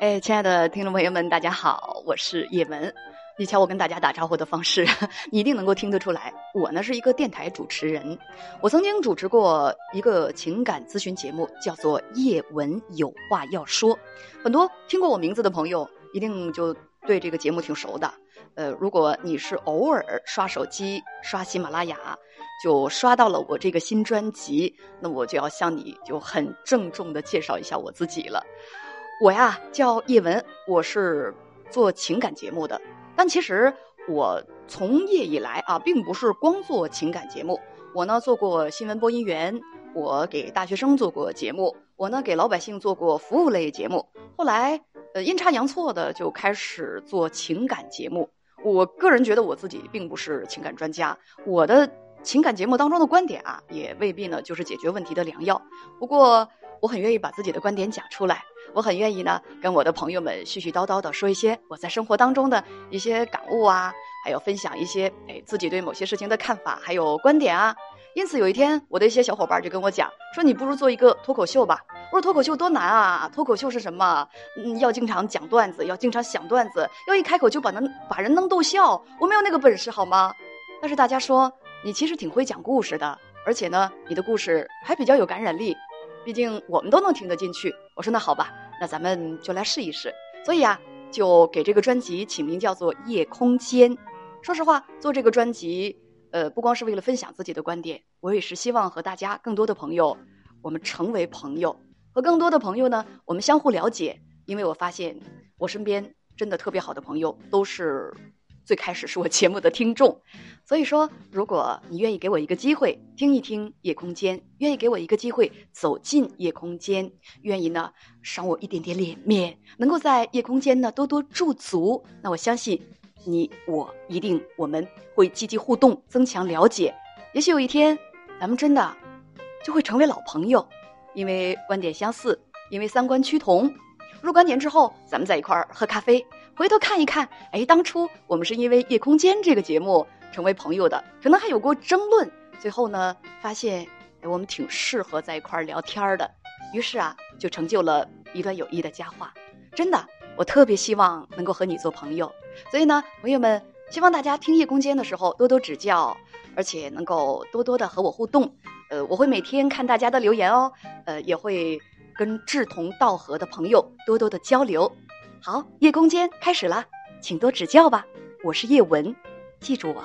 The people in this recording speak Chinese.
哎，亲爱的听众朋友们，大家好，我是叶文。你瞧我跟大家打招呼的方式，你一定能够听得出来，我呢是一个电台主持人。我曾经主持过一个情感咨询节目，叫做《叶文有话要说》。很多听过我名字的朋友，一定就对这个节目挺熟的。呃，如果你是偶尔刷手机、刷喜马拉雅，就刷到了我这个新专辑，那我就要向你就很郑重的介绍一下我自己了。我呀叫叶文，我是做情感节目的。但其实我从业以来啊，并不是光做情感节目。我呢做过新闻播音员，我给大学生做过节目，我呢给老百姓做过服务类节目。后来呃阴差阳错的就开始做情感节目。我个人觉得我自己并不是情感专家，我的情感节目当中的观点啊，也未必呢就是解决问题的良药。不过我很愿意把自己的观点讲出来。我很愿意呢，跟我的朋友们絮絮叨叨的说一些我在生活当中的一些感悟啊，还有分享一些哎自己对某些事情的看法还有观点啊。因此有一天，我的一些小伙伴就跟我讲说：“你不如做一个脱口秀吧。”我说：“脱口秀多难啊！脱口秀是什么？嗯，要经常讲段子，要经常想段子，要一开口就把能把人能逗笑。我没有那个本事，好吗？”但是大家说你其实挺会讲故事的，而且呢，你的故事还比较有感染力。毕竟我们都能听得进去。我说那好吧，那咱们就来试一试。所以啊，就给这个专辑起名叫做《夜空间》。说实话，做这个专辑，呃，不光是为了分享自己的观点，我也是希望和大家更多的朋友，我们成为朋友，和更多的朋友呢，我们相互了解。因为我发现，我身边真的特别好的朋友都是。最开始是我节目的听众，所以说，如果你愿意给我一个机会听一听夜空间，愿意给我一个机会走进夜空间，愿意呢赏我一点点脸面，能够在夜空间呢多多驻足，那我相信你我一定我们会积极互动，增强了解。也许有一天，咱们真的就会成为老朋友，因为观点相似，因为三观趋同。若干年之后，咱们在一块儿喝咖啡。回头看一看，哎，当初我们是因为《夜空间》这个节目成为朋友的，可能还有过争论。最后呢，发现哎，我们挺适合在一块儿聊天的，于是啊，就成就了一段友谊的佳话。真的，我特别希望能够和你做朋友。所以呢，朋友们，希望大家听《夜空间》的时候多多指教，而且能够多多的和我互动。呃，我会每天看大家的留言哦，呃，也会跟志同道合的朋友多多的交流。好，叶空间开始了，请多指教吧。我是叶文，记住我。